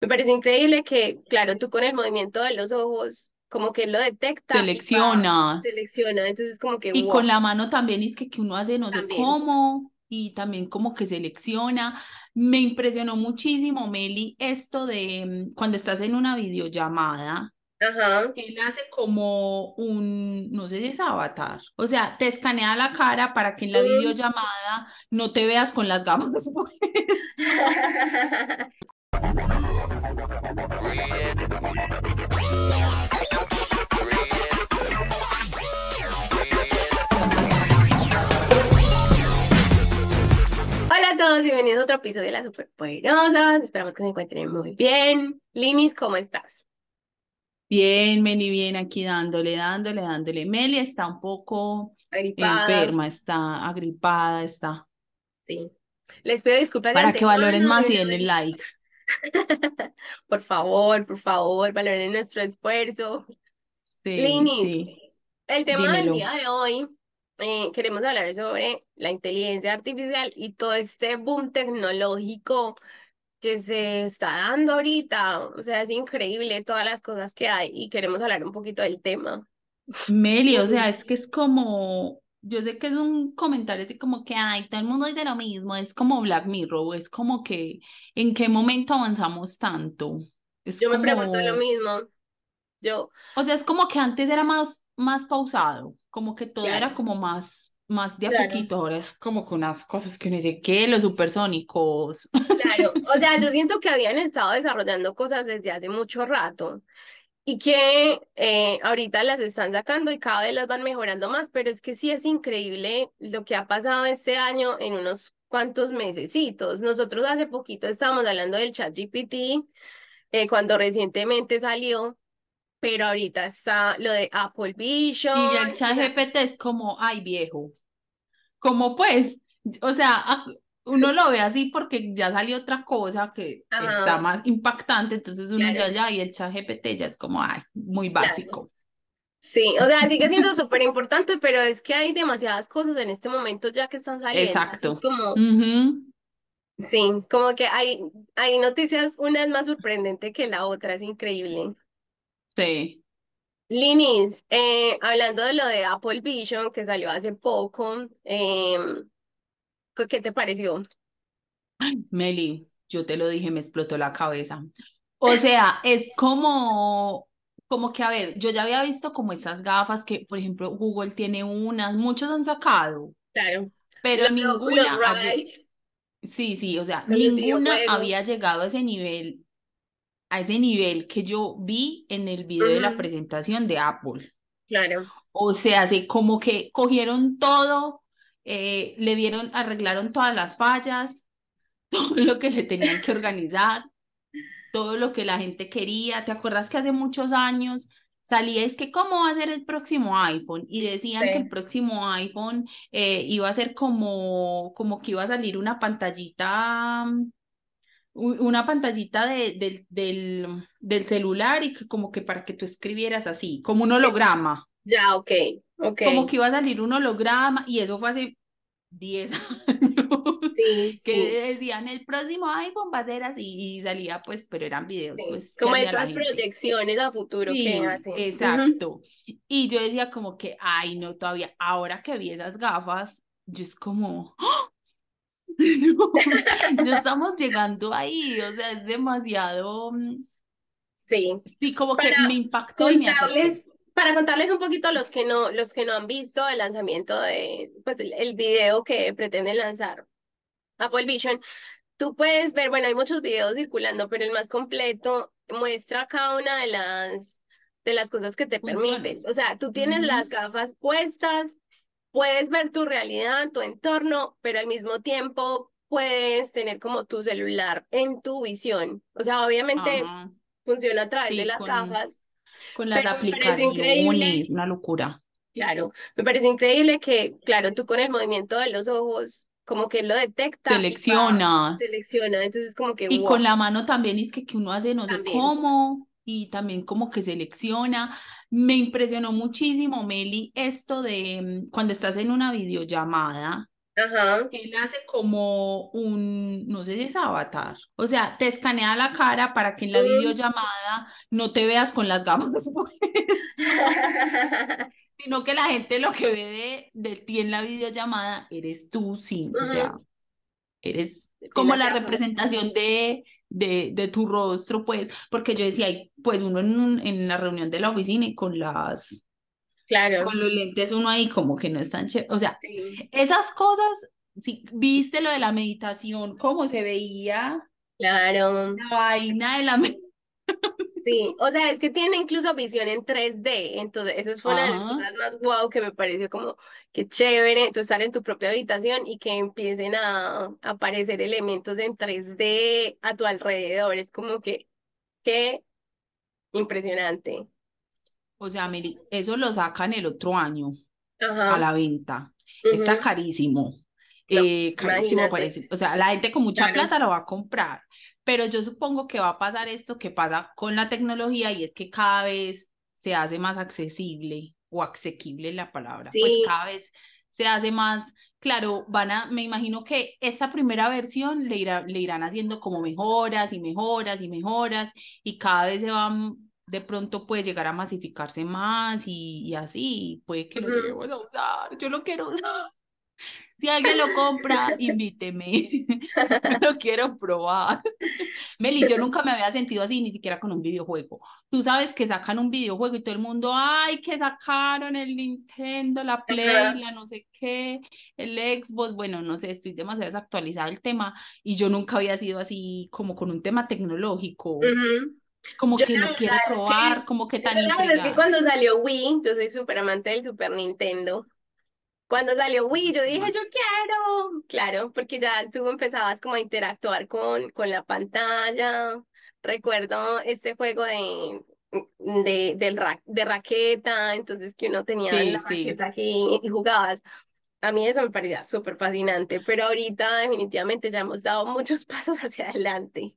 Me parece increíble que, claro, tú con el movimiento de los ojos, como que lo detecta Seleccionas. selecciona. Entonces, como que, Y wow, con la mano también es que, que uno hace no sé cómo y también como que selecciona. Me impresionó muchísimo, Meli, esto de mm, cuando estás en una videollamada, Ajá. él hace como un, no sé si es avatar, o sea, te escanea la cara para que en la videollamada no te veas con las gafas. Hola a todos, bienvenidos a otro episodio de Las Superpoderosas. Esperamos que se encuentren muy bien. Linis, ¿cómo estás? Bien, Meli, bien, aquí dándole, dándole, dándole. Meli está un poco Agripada. enferma, está agripada, está. Sí. Les pido disculpas de Para que valoren más y de denle like. Por favor, por favor, valoren nuestro esfuerzo. Sí, Linis, sí, el tema del día de hoy, eh, queremos hablar sobre la inteligencia artificial y todo este boom tecnológico que se está dando ahorita. O sea, es increíble todas las cosas que hay y queremos hablar un poquito del tema. Meli, o sea, es que es como, yo sé que es un comentario así como que, ay, todo el mundo dice lo mismo, es como Black Mirror, es como que, ¿en qué momento avanzamos tanto? Es Yo me pregunto lo como, mismo. Yo, o sea, es como que antes era más, más pausado, como que todo era claro, como más, más de a claro. poquito, ahora es como que unas cosas que uno dice, ¿qué? Los supersónicos. Claro, o sea, yo siento que habían estado desarrollando cosas desde hace mucho rato y que eh, ahorita las están sacando y cada vez las van mejorando más, pero es que sí es increíble lo que ha pasado este año en unos cuantos mesecitos. Nosotros hace poquito estábamos hablando del ChatGPT eh, cuando recientemente salió, pero ahorita está lo de Apple Vision, Y ya el chat GPT es como, ay, viejo. Como pues, o sea, uno lo ve así porque ya salió otra cosa que está más impactante, entonces uno ya, claro, ya, y el chat GPT ya es como, ay, muy claro. básico. Sí, o sea, sigue siendo súper importante, pero es que hay demasiadas cosas en este momento ya que están saliendo. Exacto. como, Ujú, sí, como que hay, hay noticias, una es más sorprendente que la otra, es increíble. Sí. Linis, eh, hablando de lo de Apple Vision que salió hace poco, em, ¿qué te pareció? Meli, yo te lo dije, me explotó la cabeza. O sea, es como, como que, a ver, yo ya había visto como esas gafas que, por ejemplo, Google tiene unas, muchos han sacado, Claro, pero los ninguna, sí, sí, o sea, ninguna había llegado a ese nivel a ese nivel que yo vi en el video de la presentación de Apple. claro, O sea, así como que cogieron todo, eh, le dieron, arreglaron todas las fallas, todo lo que le tenían que organizar, todo lo que la gente quería. ¿Te acuerdas que hace muchos años salía es que cómo va a ser el próximo iPhone? Y decían que el próximo iPhone eh, iba a ser como, como que iba a salir una pantallita u- una pantallita de, del, del, del celular y que como que para que tú escribieras así, como un holograma, ya, ok, ok, como que iba a salir un holograma y eso fue hace 10 años, sí, sí. que decían el próximo iPhone va a ser así y salía pues, pero eran videos Sí, pues como estas proyecciones a futuro que Sí, hacen. Exacto. Y yo decía como que, ay, no, todavía, ahora que vi esas gafas, yo es como, ¡ah! no, ya estamos llegando ahí, o sea, es demasiado, mm, Sí, Sí, como para que me impactó y me asustó. Para contarles un poquito a los que no, los que no han visto el lanzamiento de, pues el, el video que pretenden lanzar Apple Vision, tú puedes ver, bueno, hay muchos videos circulando, pero el más completo muestra cada una de las, de las cosas que te. Funciones. O sea, tú tienes las gafas puestas, puedes ver tu realidad, tu entorno, pero al mismo tiempo puedes tener como tu celular en tu visión. O sea, obviamente Ajá. funciona a través de las con, gafas, con las pero aplicaciones, una locura. claro, me parece increíble que, claro, tú con el movimiento de los ojos, como que lo detecta Seleccionas. selecciona, entonces como que, Y con la mano también es que, que uno hace no sé cómo y también como que selecciona. Me impresionó muchísimo, Meli, esto de mm, cuando estás en una videollamada. Ajá. Él hace como un, no sé si es avatar, o sea, te escanea la cara para que en la videollamada no te veas con las gafas sino que la gente lo que ve de, de ti en la videollamada eres tú, sí, o sea, eres como la representación de, de, de tu rostro, pues, porque yo decía, pues uno en, un- en la reunión de la oficina y con las, Claro. con los lentes uno ahí como que no es tan chévere, o sea, Sí, esas cosas, si viste lo de la meditación, cómo se veía claro. la vaina de la. Sí, o sea, es que tiene incluso visión en 3D, entonces eso fue una de las cosas más guau que me pareció como que chévere, tú estar en tu propia habitación y que empiecen a aparecer elementos en 3D a tu alrededor, es como que, qué impresionante. O sea, eso lo sacan el otro año a la venta. Está carísimo. No, Eh, pues, carísimo parece. O sea, la gente con mucha claro. plata lo va a comprar. Pero yo supongo que va a pasar esto que pasa con la tecnología y es que cada vez se hace más accesible o asequible la palabra. Pues Sí, cada vez se hace más, claro, van a, me imagino que esta primera versión le, irá, le irán haciendo como mejoras y mejoras y mejoras y cada vez se van, de pronto puede llegar a masificarse más y, y así, puede que lo lleguemos a usar. Yo lo quiero usar. Si alguien lo compra, invíteme. Lo quiero probar. Meli, yo nunca me había sentido así, ni siquiera con un videojuego. Tú sabes que sacan un videojuego y todo el mundo, ay, que sacaron el Nintendo, la Play, la no sé qué, el Xbox. Bueno, no sé, estoy demasiado desactualizada el tema y yo nunca había sido así como con un tema tecnológico, ujú. Como Yo que la lo quiero es que, probar, como que tan la verdad es que cuando salió Wii, yo soy súper amante del Super Nintendo. Cuando salió Wii, yo dije, yo quiero. Claro, porque ya tú empezabas como a interactuar con, con la pantalla. Recuerdo este juego de, de, del ra- de raqueta, entonces que uno tenía la Sí, sí. raqueta aquí y jugabas. A mí eso me parecía súper fascinante, pero ahorita definitivamente ya hemos dado muchos pasos hacia adelante.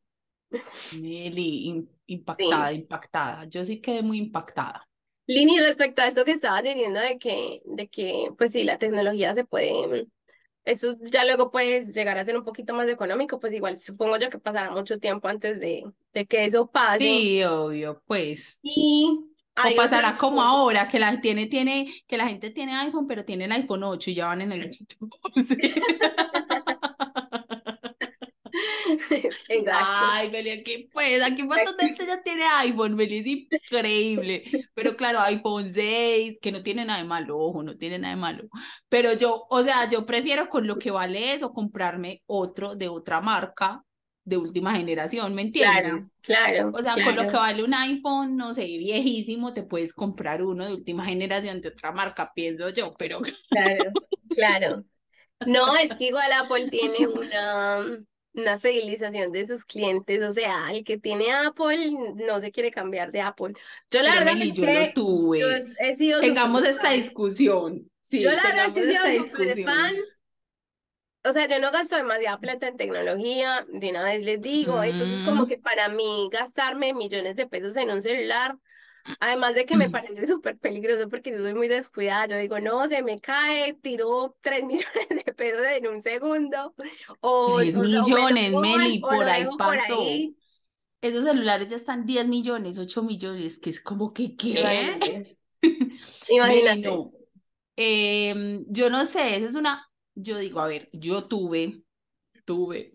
Meli, im- impactada, Sí. impactada. Yo sí quedé muy impactada. Lini, respecto a esto que estabas diciendo de que, de que, pues sí, la tecnología se puede, eso ya luego puede llegar a ser un poquito más económico, pues igual supongo yo que pasará mucho tiempo antes de, de que eso pase. Sí, obvio, pues. Y O pasará como ahora, que la tiene, tiene, que la gente tiene iPhone, pero tiene el iPhone 8 y ya van en el 14. Exacto. Ay, Meli, aquí pues, aquí de gente ya tiene iPhone, Meli, es increíble. Pero claro, iPhone 6, que no tiene nada de malo, ojo, no tiene nada de malo. Pero yo, o sea, yo prefiero con lo que vale eso comprarme otro de otra marca de última generación, ¿me Claro, entiendes? claro, O sea, con lo que claro, vale un iPhone, no sé, viejísimo, te puedes comprar uno de última generación de otra marca, pienso yo, pero claro, claro. No, es que igual Apple tiene una, una fidelización de sus clientes, o sea, el que tiene Apple no se quiere cambiar de Apple. Yo la Pero verdad Meli, es yo lo que yo tuve. he sido Tengamos esta fan. discusión. Yo Sí, la verdad es que he sido súper fan. O sea, yo no gasto demasiada plata en tecnología, de una vez les digo, entonces como Mm. que para mí gastarme millones de pesos en un celular Además de que me parece súper peligroso porque yo soy muy descuidada. Yo digo, no, se me cae, tiro 3 millones de pesos en un segundo o, o, Tres o me lo millones, roban Meli, por ahí por pasó. ahí. Esos celulares ya están 10 millones, 8 millones, que es como que, ¿qué? Imagínate, no. Em, yo no sé, eso es una, yo digo, a ver, yo tuve, tuve,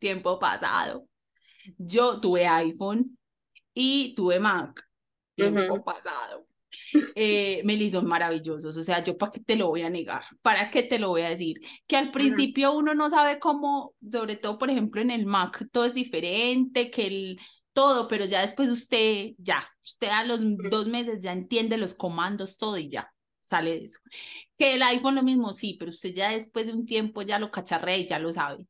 tiempo pasado. Yo tuve iPhone y tuve Mac, tiempo pasado. Eh, me son maravillosos, o sea, yo para qué te lo voy a negar, para qué te lo voy a decir, que al principio uno no sabe cómo, sobre todo por ejemplo en el Mac todo es diferente, que el todo, pero ya después usted, ya, usted a los dos meses ya entiende los comandos, todo y ya sale de eso. Que el iPhone lo mismo, sí, pero usted ya después de un tiempo ya lo cacharrea y ya lo sabe.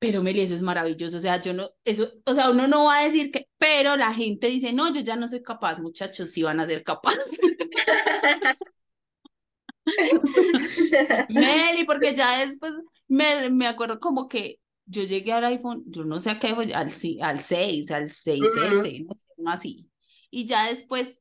Pero Meli, eso es maravilloso, o sea, yo no, eso, o sea, uno no va a decir que, pero la gente dice, no, yo ya no soy capaz, muchachos, sí van a ser capaces. Meli, porque ya después me, me acuerdo como que yo llegué al iPhone, yo no sé a qué, al, al 6, al Ujú, 6S, no sé, así. Y ya después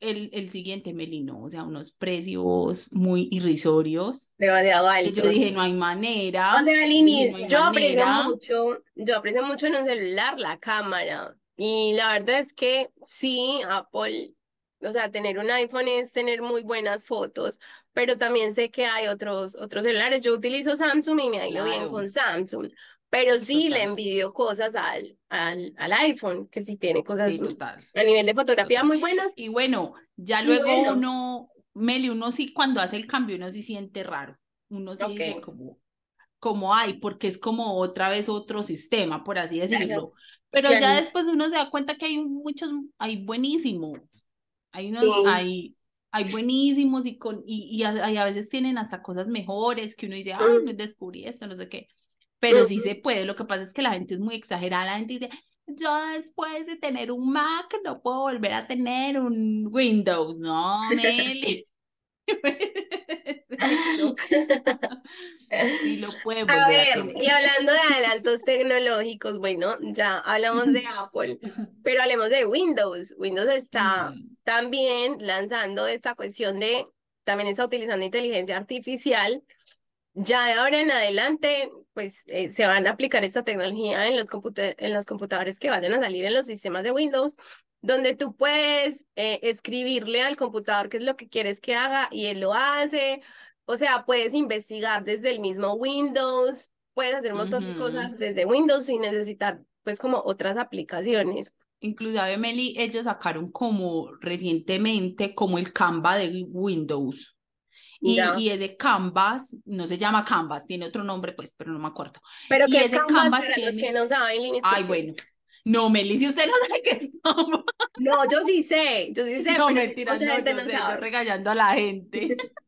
el, el siguiente Melino, o sea, unos precios muy irrisorios. Demasiado alto. Yo dije, no hay manera. O sea, Lini, no yo aprecio mucho, yo aprecio mucho en un celular la cámara. Y la verdad es que sí, Apple, o sea, tener un iPhone es tener muy buenas fotos, pero también sé que hay otros, otros celulares. Yo utilizo Samsung y me ha ido bien Claro, con Samsung, pero sí le total, envidio cosas al, al, al iPhone, que sí tiene cosas sí, total, a nivel de fotografía total. muy buenas. Y bueno, ya Y luego bueno, uno, Meli, uno sí cuando hace el cambio, uno sí siente raro. Uno sí dice ok, como, como hay, porque es como otra vez otro sistema, por así claro, decirlo. Pero ya claro, después uno se da cuenta que hay muchos, hay buenísimos, hay unos, sí. hay, hay buenísimos y, con, y, y a, y a veces tienen hasta cosas mejores que uno dice, ah, Mm, no descubrí esto, no sé qué. Pero sí se puede, lo que pasa es que la gente es muy exagerada, la gente dice, yo después de tener un Mac no puedo volver a tener un Windows, no, Meli. Sí lo, pueden A ver, tener. y hablando de adelantos tecnológicos, bueno, ya hablamos de Apple, pero hablemos de Windows. Windows está Mm, también lanzando esta cuestión de, también está utilizando inteligencia artificial. Ya de ahora en adelante, pues eh, se van a aplicar esta tecnología en los en los computadores que vayan a salir en los sistemas de Windows, donde tú puedes eh, escribirle al computador qué es lo que quieres que haga y él lo hace. O sea, puedes investigar desde el mismo Windows, puedes hacer un montón de ujú. cosas desde Windows sin necesitar, pues, como otras aplicaciones. Inclusive, Meli, ellos sacaron como recientemente como el Canva de Windows. Y, y ese Canvas, no se llama Canvas, tiene otro nombre, pues, pero no me acuerdo. Pero Y que ese Canvas, Canvas para los que tiene. no saben, Lini, Ay, bueno. No, Meli, si usted no sabe qué es Canvas. no, yo sí sé, yo sí sé, No, mentira, no, gente yo no sé, yo sabe. regañando a la gente.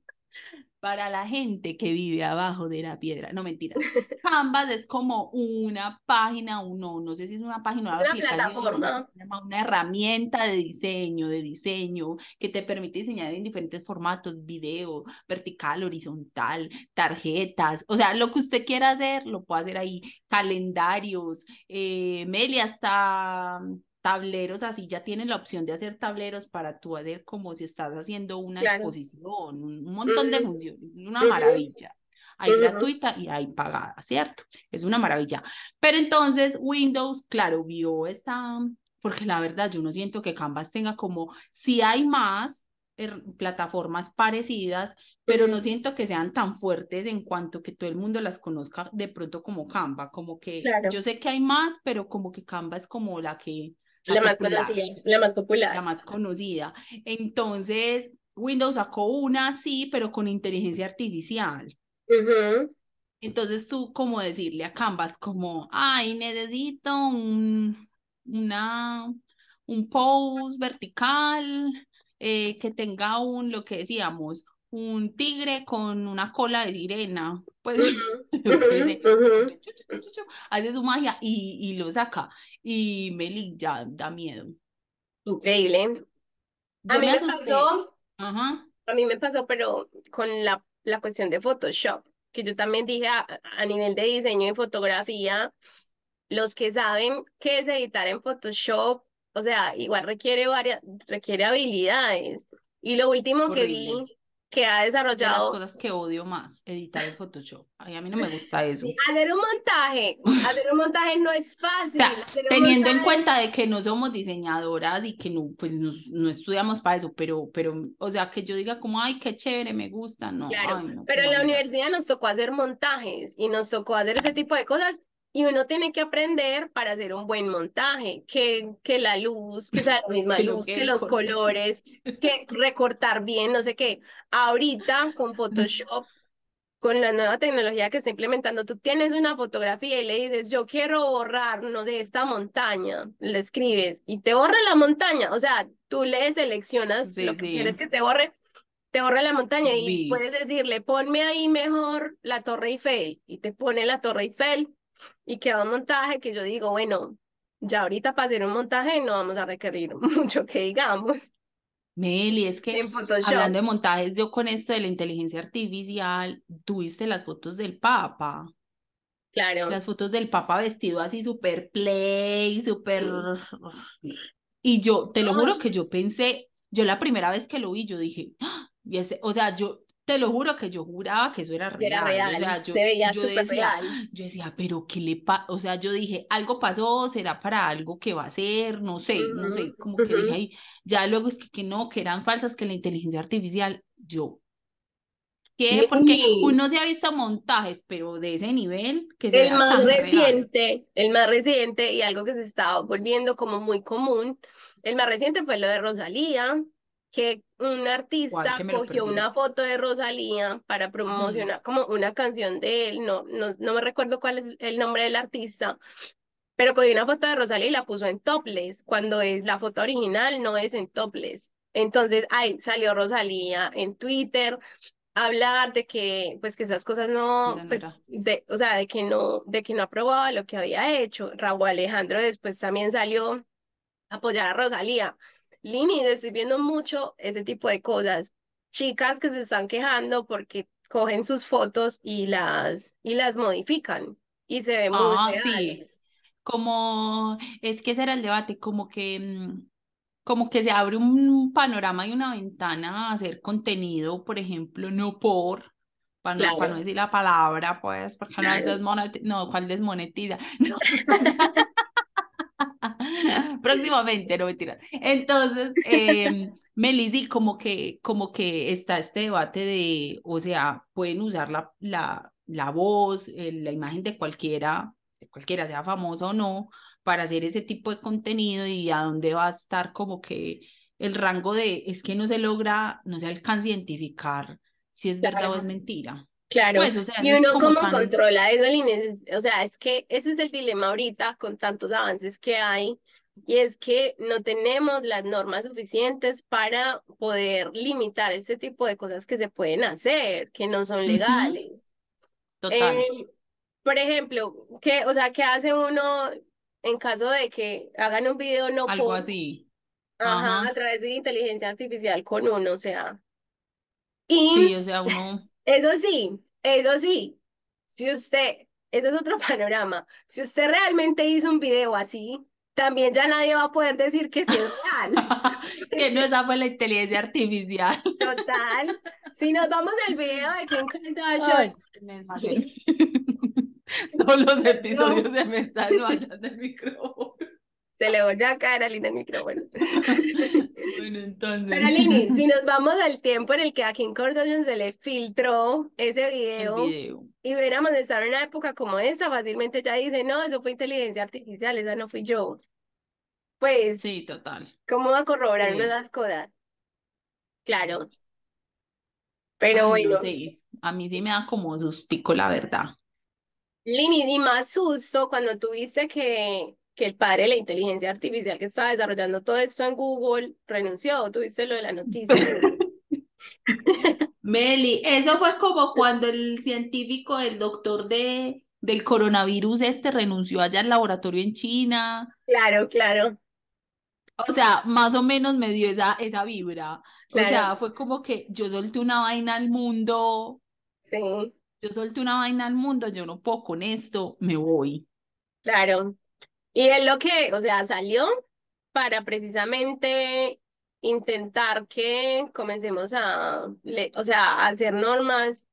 Para la gente que vive abajo de la piedra. No, mentiras. Canvas es como una página, uno, no sé si es una página o Es una plataforma. una herramienta de diseño, de diseño, que te permite diseñar en diferentes formatos, video, vertical, horizontal, tarjetas, o sea, lo que usted quiera hacer, lo puede hacer ahí, calendarios, eh, Meli, hasta tableros, así ya tienen la opción de hacer tableros para tú hacer como si estás haciendo una Claro. exposición, un, montón de Ujú, funciones, es una maravilla. Hay ujú. gratuita y hay pagada, ¿cierto? Es una maravilla. Pero entonces Windows, claro, vio esta, porque la verdad yo no siento que Canvas tenga como, si hay más er- plataformas parecidas, pero no siento que sean tan fuertes en cuanto que todo el mundo las conozca de pronto como Canva, como que Claro, yo sé que hay más, pero como que Canva es como la que, la la más popular, conocida, la más la popular. más conocida. Entonces, Windows sacó una, sí, pero con inteligencia artificial. Entonces tú como decirle a Canvas como, ay, necesito un, una, un post vertical eh, que tenga un, lo que decíamos, un tigre con una cola de sirena. Pues hace su magia y, y lo saca. Y Meli ya da miedo. Increíble. A mí me pasó, Ajá. a mí me pasó, pero con la, la cuestión de Photoshop, que yo también dije a, a nivel de diseño y fotografía, los que saben qué es editar en Photoshop, o sea, igual requiere varias, requiere habilidades. Y lo último que vi. Que ha De las desarrollado, cosas que odio más, editar en Photoshop. Ay, a mí no me gusta eso. hacer un montaje, hacer un montaje no es O fácil, sea, teniendo en cuenta de que no somos diseñadoras y que no, pues nos- no, estudiamos para eso, pero, pero, o sea, que yo diga como, ay, qué chévere, me gusta, no, claro, ay, no, pero en la universidad nos tocó hacer montajes y nos tocó hacer ese tipo de cosas. Y uno tiene que aprender para hacer un buen montaje, que, que la luz, que sea la misma Que lo luz, que que el los sí. colores, que recortar bien, no sé qué. Ahorita con Photoshop, con la nueva tecnología que está implementando, tú tienes una fotografía y le dices, yo quiero borrar, no sé, esta montaña, le escribes y te borra la montaña. O sea, tú le seleccionas lo Sí, que quieres sí, que te borre, te borra la montaña y vi. puedes decirle, ponme ahí mejor la Torre Eiffel y te pone la Torre Eiffel y queda un montaje que yo digo, bueno, ya ahorita para hacer un montaje no vamos a requerir mucho que digamos Meli, es que hablando de montajes, yo con esto de la inteligencia artificial, tuviste las fotos del Papa, Claro, las fotos del Papa vestido así súper play, súper... sí. Y yo, te lo juro que yo pensé, yo la primera vez que lo vi, yo dije, ¡Ah! y ese, o sea, yo te lo juro que yo juraba que eso era real. Era real, o sea, yo, se veía yo súper decía, real. yo decía, pero ¿qué le pasa? O sea, yo dije, algo pasó, será para algo que va a ser, no sé, no sé, como que ujú. dije ahí, ya luego es que, que no, que eran falsas, que la inteligencia artificial, yo, ¿qué? Porque uno se ha visto montajes, pero de ese nivel, que se El más tan real. reciente, el más reciente y algo que se está volviendo como muy común, el más reciente fue lo de Rosalía, que un artista Que cogió una foto de Rosalía para Mm. promocionar como una canción de él, no, no, no me recuerdo cuál es el nombre del artista, pero cogió una foto de Rosalía y la puso en topless, cuando es la foto original no es en topless. Entonces, ahí salió Rosalía en Twitter a hablar de que, pues, que esas cosas no, pues, de, o sea, de que no, de que no aprobaba lo que había hecho. Raúl Alejandro después también salió a apoyar a Rosalía. Lini, estoy viendo mucho ese tipo de cosas. Chicas que se están quejando porque cogen sus fotos y las, y las modifican y se ven muy Ah, sí, reales. como, es que ese era el debate, como que, mm, como que se abre un panorama y una ventana a hacer contenido, por ejemplo, no por, para no, para no decir la palabra, pues, porque no claro. desmonetiza, no, ¿cuál desmonetiza? No. Próximamente, no mentiras. Entonces, eh, como que, como que está este debate de, o sea, pueden usar la, la, la voz, eh, la imagen de cualquiera, de cualquiera, sea famoso o no, para hacer ese tipo de contenido y a dónde va a estar como que el rango de, es que no se logra, no se alcanza a identificar si es verdad o es mentira. Claro, Pues, o sea, y uno como cómo tan... controla eso, Inés? o sea, es que ese es el dilema ahorita con tantos avances que hay, y es que no tenemos las normas suficientes para poder limitar este tipo de cosas que se pueden hacer, que no son legales. total, Eh, por ejemplo, ¿qué, o sea, qué hace uno en caso de que hagan un video no algo por, así. ajá, a través de inteligencia artificial con uno, o sea, y Sí, o sea, uno... Eso sí, eso sí, si usted, ese es otro panorama, si usted realmente hizo un video así, también ya nadie va a poder decir que sí es real. que no esa fue la inteligencia artificial. total, si nos vamos al video de Kim Kardashian. Todos los episodios no, se me está desmayando el micrófono. Se le volvió a caer a Lina el micrófono. Bueno, Pero entonces, Lini, si nos vamos al tiempo en el que a Kim Kardashian se le filtró ese video video. y hubiéramos estado en una época como esta, fácilmente ya dice, no, eso fue inteligencia artificial, esa no fui yo. Pues Sí, total. ¿Cómo va a corroborar Sí. esas cosas? Claro, pero Ay, no bueno, sé. A mí sí me da como sustico, la verdad. Lini, y más susto cuando tuviste que, que el padre de la inteligencia artificial que estaba desarrollando todo esto en Google renunció, tuviste lo de la noticia. Meli, eso fue como cuando el científico, el doctor de, del coronavirus este renunció allá al laboratorio en China. Claro, claro, O sea, más o menos me dio esa, esa vibra. O claro, sea, fue como que yo solté una vaina al mundo, sí, yo solté una vaina al mundo, yo no puedo con esto, me voy. claro. Y es lo que, o sea, salió para precisamente intentar que comencemos a, o sea, a hacer normas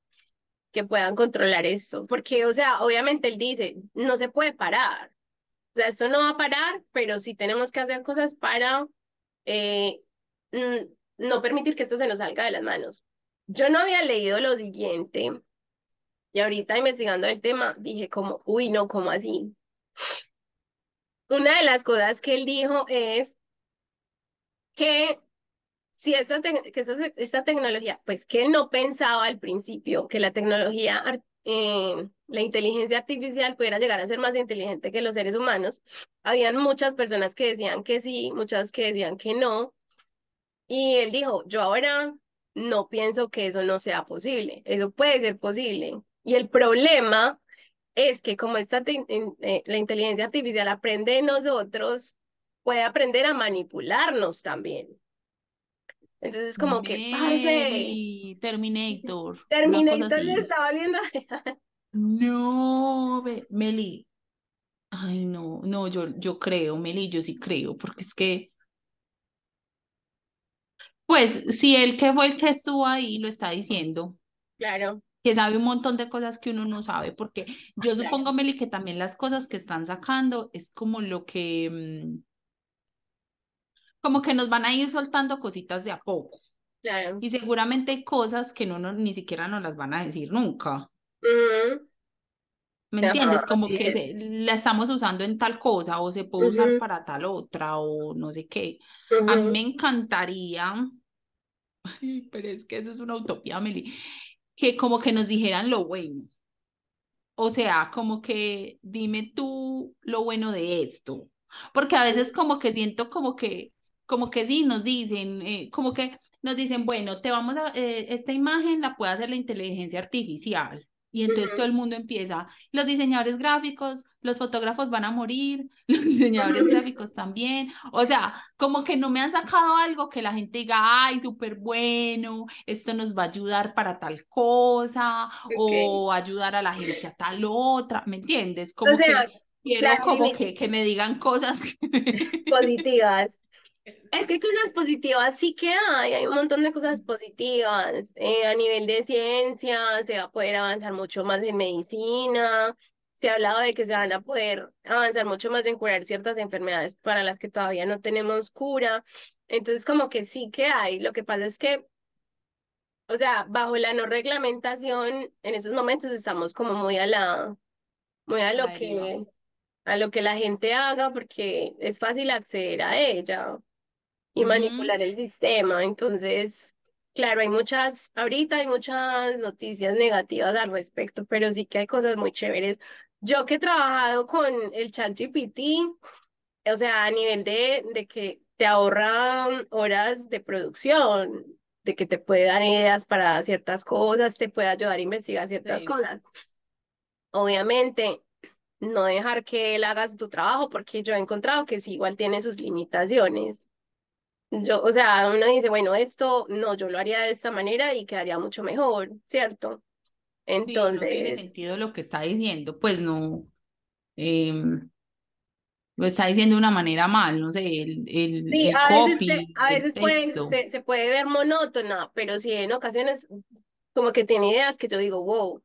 que puedan controlar esto, porque, o sea, obviamente él dice, no se puede parar. O sea, esto no va a parar, pero sí tenemos que hacer cosas para eh, no permitir que esto se nos salga de las manos. Yo no había leído lo siguiente y ahorita investigando el tema dije como, uy, no, ¿cómo así? Una de las cosas que él dijo es que si esta, tecnología, pues que él no pensaba al principio que la tecnología, eh, la inteligencia artificial pudiera llegar a ser más inteligente que los seres humanos. Habían muchas personas que decían que sí, muchas que decían que no. Y él dijo, yo ahora no pienso que eso no sea posible, eso puede ser posible. Y el problema es que como esta eh, la inteligencia artificial aprende de nosotros, puede aprender a manipularnos también. Entonces, como que, parce, Meli, Terminator, Terminator le así. está volviendo No, Meli, ay no, no, yo, yo creo, Meli, yo sí creo, porque es que Pues si él que fue el que estuvo ahí lo está diciendo, Claro, que sabe un montón de cosas que uno no sabe, porque yo supongo, Meli, que también las cosas que están sacando es como lo que, mm, como que nos van a ir soltando cositas de a poco. Claro. Y seguramente hay cosas que no, no ni siquiera nos las van a decir nunca. Ujú, ¿Me entiendes? Ajá, Como así que es. se, la estamos usando en tal cosa o se puede usar Ujú, para tal otra o no sé qué. A mí me encantaría, pero es que eso es una utopía, Meli, que como que nos dijeran lo bueno. O sea, como que dime tú lo bueno de esto. Porque a veces como que siento como que, como que sí, nos dicen, eh, como que nos dicen, bueno, te vamos a, eh, esta imagen la puede hacer la inteligencia artificial. Y entonces todo el mundo empieza, los diseñadores gráficos, los fotógrafos van a morir, los diseñadores gráficos también. O sea, como que no me han sacado algo que la gente diga, ay, súper bueno, esto nos va a ayudar para tal cosa o ayudar a la gente a tal otra, ¿me entiendes? O Como que sea, quiero claro, como que, que me digan cosas que... positivas. Es que cosas positivas sí que hay, hay un montón de cosas positivas. Eh, a nivel de ciencia se va a poder avanzar mucho más en medicina. Se ha hablado de que se van a poder avanzar mucho más en curar ciertas enfermedades para las que todavía no tenemos cura. Entonces, como que sí que hay. Lo que pasa es que, o sea, bajo la no reglamentación, en esos momentos estamos como muy a la, muy a lo que, a lo que la gente haga porque es fácil acceder a ella y Ujú, manipular el sistema. Entonces, claro, hay muchas, ahorita hay muchas noticias negativas al respecto, pero sí que hay cosas muy chéveres. Yo que he trabajado con el ChatGPT, o sea, a nivel de, de que te ahorra horas de producción, de que te puede dar ideas para ciertas cosas, te puede ayudar a investigar ciertas Sí, cosas. Obviamente, no dejar que él haga tu trabajo, porque yo he encontrado que sí, igual tiene sus limitaciones. Yo, o sea, uno dice, bueno, esto no, yo lo haría de esta manera y quedaría mucho mejor, ¿cierto? sí, no tiene Entonces, sentido lo que está diciendo, pues no, em, lo está diciendo de una manera mal, no sé, el, el, sí, el a veces, te- copy, a el veces puede, texto. se, se puede ver monótona, pero sí en ocasiones como que tiene ideas que yo digo, wow,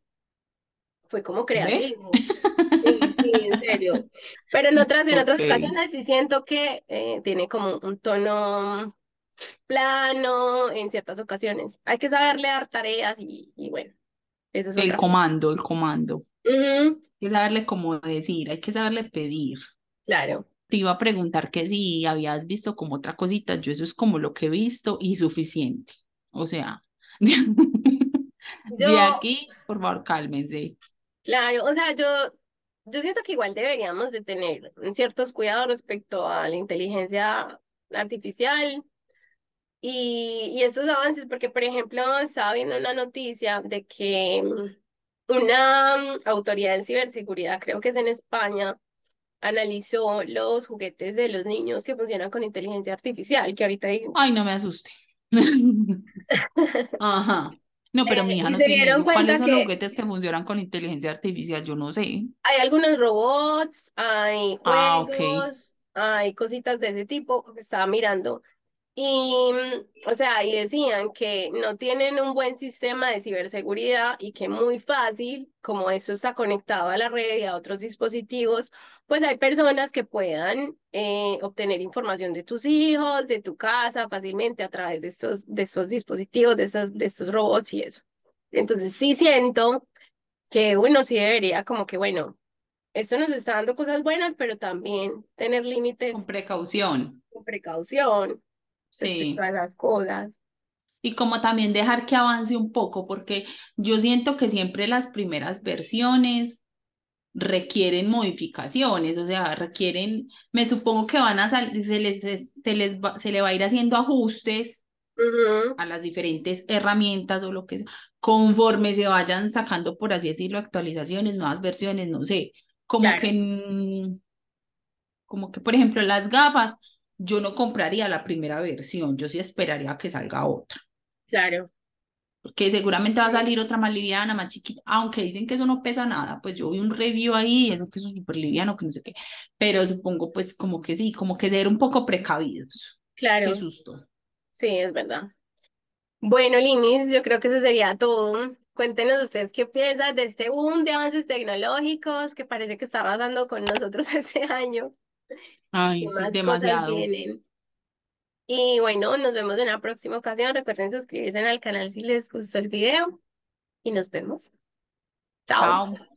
fue como creativo. Sí, en serio. Pero en otras, en otras ocasiones sí siento que eh, tiene como un tono plano en ciertas ocasiones. Hay que saberle dar tareas y, y bueno, esa es el otra comando, el comando. Ujú, Hay que saberle cómo decir, hay que saberle pedir. claro. Te iba a preguntar que si habías visto como otra cosita, yo eso es como lo que he visto y suficiente. O sea, de Yo, aquí, por favor, cálmense. claro, o sea, yo, yo siento que igual deberíamos de tener ciertos cuidados respecto a la inteligencia artificial y, y estos avances, porque por ejemplo estaba viendo una noticia de que mm, una mm, autoridad en ciberseguridad, creo que es en España, analizó los juguetes de los niños que funcionan con inteligencia artificial, que ahorita hay, Ay, no me asuste. Ajá. No, pero mi eh, hija y no se tiene dieron eso. ¿Cuáles cuenta son los que juguetes que funcionan con inteligencia artificial? Yo no sé. Hay algunos robots, hay Ah, ok. juegos, hay cositas de ese tipo que estaba mirando. Y, mm, o sea, y decían que no tienen un buen sistema de ciberseguridad y que muy fácil, como eso está conectado a la red y a otros dispositivos, pues hay personas que puedan eh, obtener información de tus hijos, de tu casa fácilmente a través de estos, de estos dispositivos, de estos, de estos robots y eso. Entonces sí siento que uno sí debería como que, bueno esto nos está dando cosas buenas, pero también tener Con límites precaución. con precaución respecto Sí. a esas cosas. Y como también dejar que avance un poco, porque yo siento que siempre las primeras versiones requieren modificaciones, o sea, requieren, me supongo que van a salir, se les, es- se les va, se le va a ir haciendo ajustes Ujú, a las diferentes herramientas o lo que sea, conforme se vayan sacando, por así decirlo, actualizaciones, nuevas versiones, no sé, como que, claro, mm, como que, por ejemplo, las gafas, yo no compraría la primera versión, yo sí esperaría a que salga otra. claro. porque seguramente va a salir otra más liviana, más chiquita, aunque dicen que eso no pesa nada, pues yo vi un review ahí, eso que eso es súper liviano, que no sé qué, pero supongo pues como que sí, como que ser un poco precavidos. Qué claro. susto. Sí, es verdad. Bueno, Linis, yo creo que eso sería todo. Cuéntenos ustedes qué piensan de este boom de avances tecnológicos que parece que está arrasando con nosotros este año. Ay, ¿Qué sí, más cosas demasiado. vienen? Y bueno, nos vemos en una próxima ocasión. Recuerden suscribirse al canal si les gustó el video y nos vemos. Chao. Chao.